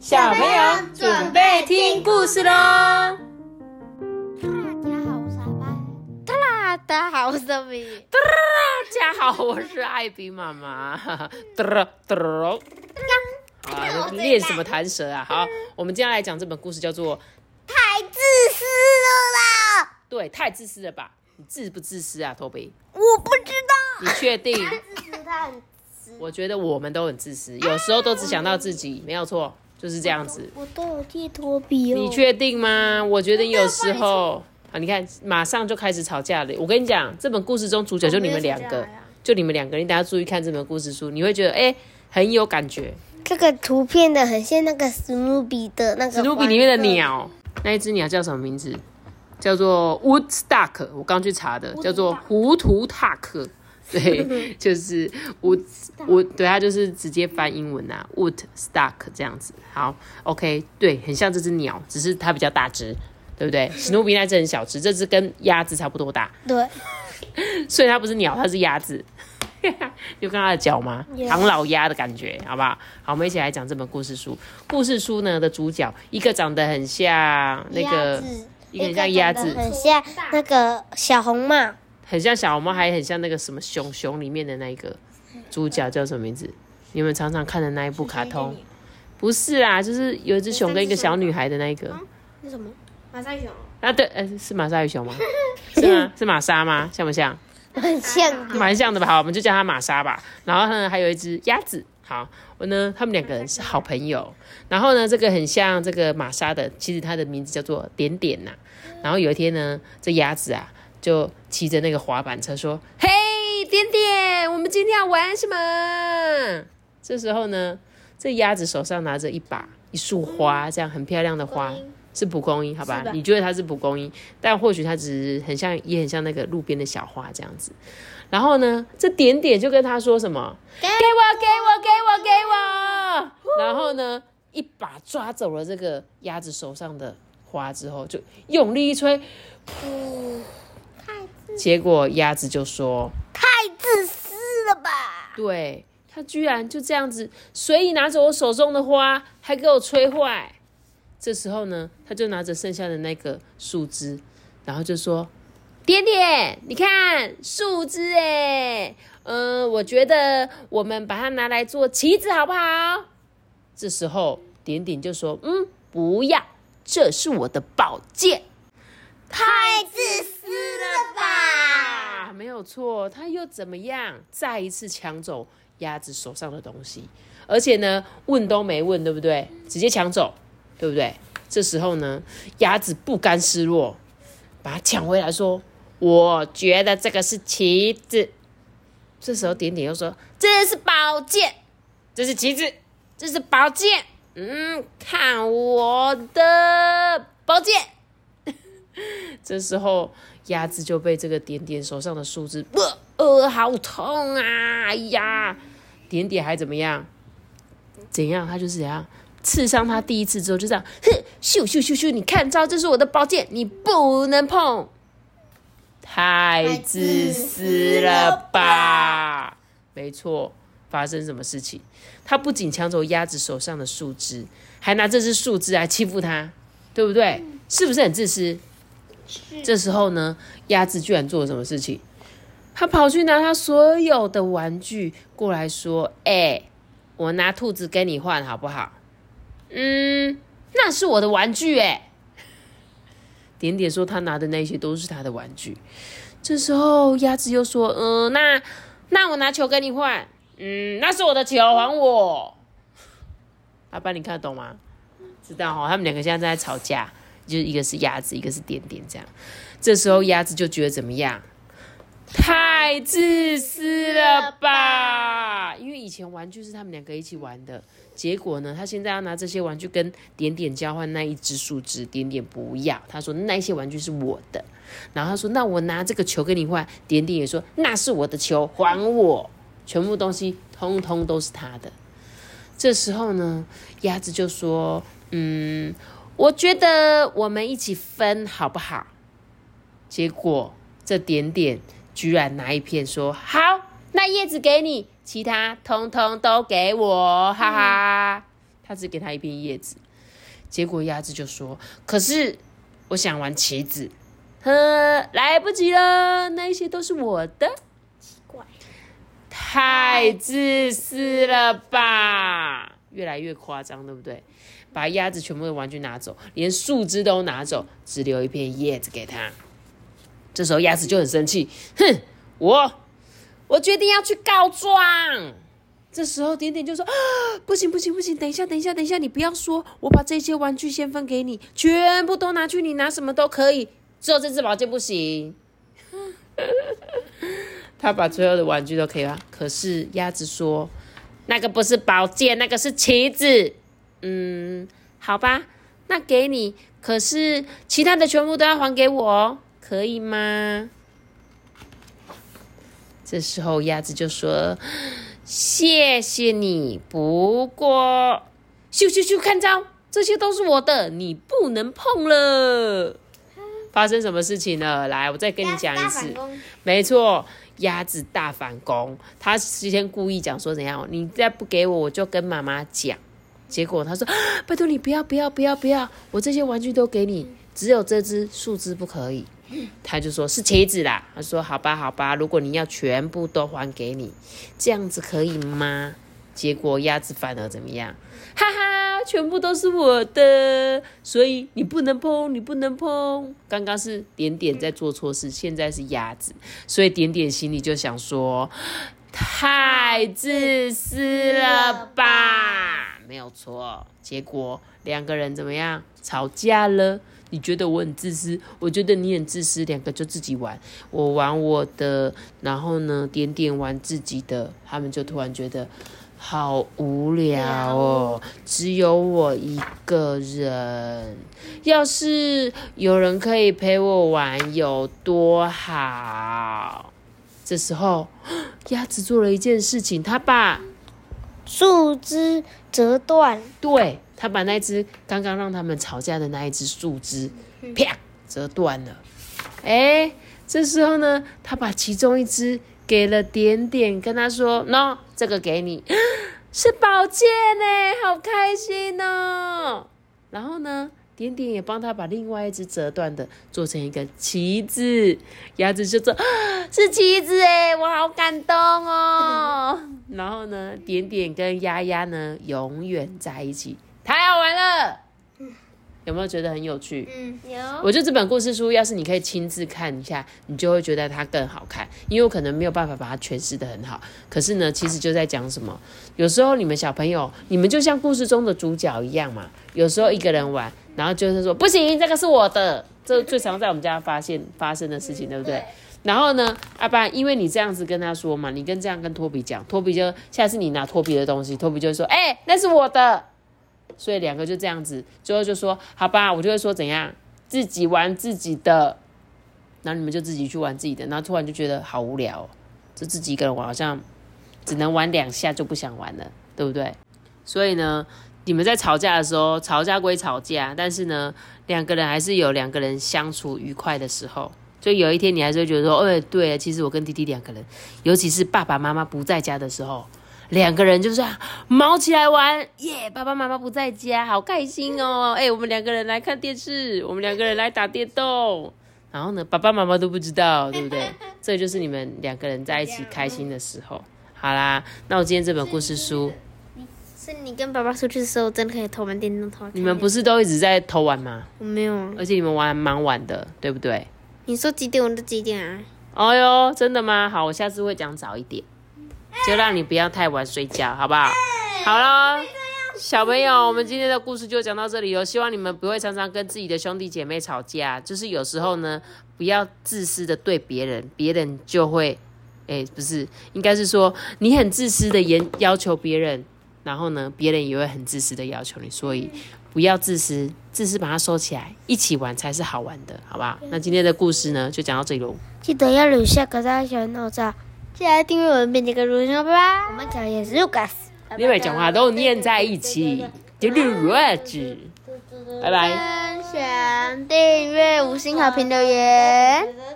小朋友准备听故事喽！大家好，我是阿爸。大家好，我是米。大家好，我是艾比妈妈。嘟嘟。啊，练什么弹舌啊？好，我们接下来讲这本故事，叫做《太自私了啦》。对，太自私了吧？你自不自私啊，托比？我不知道。你确定？自私，他很自私。我觉得我们都很自私，有时候都只想到自己，没有错。就是这样子，我都有替托比哦。你确定吗？我觉得有时候啊，你看，马上就开始吵架了。我跟你讲，这本故事中主角就你们两个，就你们两个，你大家注意看这本故事书，你会觉得哎，很有感觉。这个图片的很像那个史努比的那个史努比里面的鸟，那一只鸟叫什么名字？叫做 Woodstock。我刚去查的，叫做糊涂塔克。对，就是我我对它就是直接翻英文啊，wood stuck 这样子。好，OK，对，很像这只鸟，只是它比较大只，对不对？史努比那只很小只，这只跟鸭子差不多大。对，所以它不是鸟，它是鸭子。有看它的脚吗？唐老鸭的感觉，好不好？好，我们一起来讲这本故事书。故事书呢的主角，一个长得很像那个，一个很像鸭子，很像那个小红帽。很像小猫，还很像那个什么熊熊里面的那个主角叫什么名字？你们常常看的那一部卡通？不是啊，就是有一只熊跟一个小女孩的那一个。那什么？马赛熊？啊，对，呃，是马赛熊吗？是吗？是玛莎吗？像不像？很像，蛮像的吧？好，我们就叫它玛莎吧。然后呢，还有一只鸭子。好，我呢，他们两个人是好朋友。然后呢，这个很像这个玛莎的，其实它的名字叫做点点呐。然后有一天呢，这鸭子啊。就骑着那个滑板车说：“嘿，点点，我们今天要玩什么？”这时候呢，这鸭子手上拿着一把一束花，这样很漂亮的花，是蒲公英，好吧？你觉得它是蒲公英，但或许它只是很像，也很像那个路边的小花这样子。然后呢，这点点就跟他说什么：“给我，给我，给我，给我！”然后呢，一把抓走了这个鸭子手上的花之后，就用力一吹，噗。结果鸭子就说：“太自私了吧！”对他居然就这样子随意拿走我手中的花，还给我吹坏。这时候呢，他就拿着剩下的那个树枝，然后就说：“点点，你看树枝哎，嗯，我觉得我们把它拿来做旗子好不好？”这时候点点就说：“嗯，不要，这是我的宝剑。”太自私了吧！没有错，他又怎么样？再一次抢走鸭子手上的东西，而且呢，问都没问，对不对？直接抢走，对不对？这时候呢，鸭子不甘示弱，把它抢回来，说：“我觉得这个是旗子。”这时候点点又说：“这是宝剑，这是旗子，这是宝剑。嗯，看我的宝剑。” 这时候，鸭子就被这个点点手上的树枝，呃呃，好痛啊！哎呀，点点还怎么样？怎样？他就是怎样刺伤他第一次之后，就这样，哼，咻咻咻咻！你看招，这是我的宝剑，你不能碰。太自私了吧？没错，发生什么事情？他不仅抢走鸭子手上的树枝，还拿这只树枝来欺负他，对不对？是不是很自私？这时候呢，鸭子居然做了什么事情？他跑去拿他所有的玩具过来说：“哎，我拿兔子跟你换好不好？”嗯，那是我的玩具哎。点点说他拿的那些都是他的玩具。这时候鸭子又说：“嗯，那那我拿球跟你换。嗯，那是我的球，还我。”阿爸，你看得懂吗？知道哈，他们两个现在正在吵架。就是一个是鸭子，一个是点点，这样。这时候鸭子就觉得怎么样？太自私了吧！因为以前玩具是他们两个一起玩的，结果呢，他现在要拿这些玩具跟点点交换那一只树枝，点点不要。他说那些玩具是我的，然后他说那我拿这个球跟你换，点点也说那是我的球，还我。全部东西通通都是他的。这时候呢，鸭子就说：“嗯。”我觉得我们一起分好不好？结果这点点居然拿一片说好，那叶子给你，其他通通都给我，哈哈。他只给他一片叶子。结果鸭子就说：“可是我想玩棋子，呵，来不及了，那些都是我的。”奇怪，太自私了吧！越来越夸张，对不对？把鸭子全部的玩具拿走，连树枝都拿走，只留一片叶子给他。这时候鸭子就很生气，哼，我我决定要去告状。这时候点点就说：“啊，不行不行不行，等一下等一下等一下，你不要说，我把这些玩具先分给你，全部都拿去，你拿什么都可以，只有这只宝剑不行。”他把所有的玩具都可以了，可是鸭子说：“那个不是宝剑，那个是旗子。”嗯，好吧，那给你，可是其他的全部都要还给我，可以吗？这时候鸭子就说：“谢谢你，不过咻咻咻，看招，这些都是我的，你不能碰了。”发生什么事情了？来，我再跟你讲一次。没错，鸭子大反攻。他之前故意讲说怎样，你再不给我，我就跟妈妈讲。结果他说：“ 拜托你不要不要不要不要，我这些玩具都给你，只有这只树枝不可以。”他就说是茄子啦。他说：“好吧好吧，如果你要全部都还给你，这样子可以吗？”结果鸭子反而怎么样？哈哈，全部都是我的，所以你不能碰，你不能碰。刚刚是点点在做错事，现在是鸭子，所以点点心里就想说：太自私了吧？没有错。结果两个人怎么样？吵架了。你觉得我很自私，我觉得你很自私，两个就自己玩，我玩我的，然后呢，点点玩自己的，他们就突然觉得。好无聊哦，只有我一个人。要是有人可以陪我玩，有多好！这时候，鸭子做了一件事情，它把树枝折断。对，它把那只刚刚让他们吵架的那一只树枝，啪，折断了。哎，这时候呢，它把其中一只。给了点点，跟他说喏，这个给你，是宝剑呢，好开心哦。然后呢，点点也帮他把另外一只折断的做成一个旗子，鸭子就说 是旗子哎，我好感动哦。然后呢，点点跟丫丫呢永远在一起，有没有觉得很有趣？嗯，有。我觉得这本故事书，要是你可以亲自看一下，你就会觉得它更好看。因为我可能没有办法把它诠释的很好，可是呢，其实就在讲什么？有时候你们小朋友，你们就像故事中的主角一样嘛。有时候一个人玩，然后就是说不行，这个是我的。这最常在我们家发现发生的事情，对不对？然后呢，阿爸，因为你这样子跟他说嘛，你跟这样跟托比讲，托比就下次你拿托比的东西，托比就会说，哎，那是我的。所以两个就这样子，最后就说好吧，我就会说怎样自己玩自己的，然后你们就自己去玩自己的，然后突然就觉得好无聊，就自己一个人玩好像只能玩两下就不想玩了，对不对？所以呢，你们在吵架的时候，吵架归吵架，但是呢，两个人还是有两个人相处愉快的时候。就有一天你还是会觉得说，哎，对，其实我跟弟弟两个人，尤其是爸爸妈妈不在家的时候。两个人就是毛起来玩耶！爸爸妈妈不在家，好开心哦！哎，我们两个人来看电视，我们两个人来打电动。然后呢，爸爸妈妈都不知道，对不对？这就是你们两个人在一起开心的时候。好啦，那我今天这本故事书，是你跟爸爸出去的时候，真的可以偷玩电动偷。你们不是都一直在偷玩吗？我没有，而且你们玩蛮晚的，对不对？你说几点我就几点啊？哦哟，真的吗？好，我下次会讲早一点。就让你不要太晚睡觉，好不好？好了，小朋友，我们今天的故事就讲到这里哦。希望你们不会常常跟自己的兄弟姐妹吵架，就是有时候呢，不要自私的对别人，别人就会，哎，不是，应该是说你很自私的严要求别人，然后呢，别人也会很自私的要求你，所以不要自私，自私把它收起来，一起玩才是好玩的，好不好？那今天的故事呢，就讲到这里喽。记得要留下个大小闹钟。记得订阅我们编辑个录音哦，拜拜。我们讲也是 Lucas，因为讲话都念在一起，就录下去。拜拜。分享、订阅、五星好评、留言。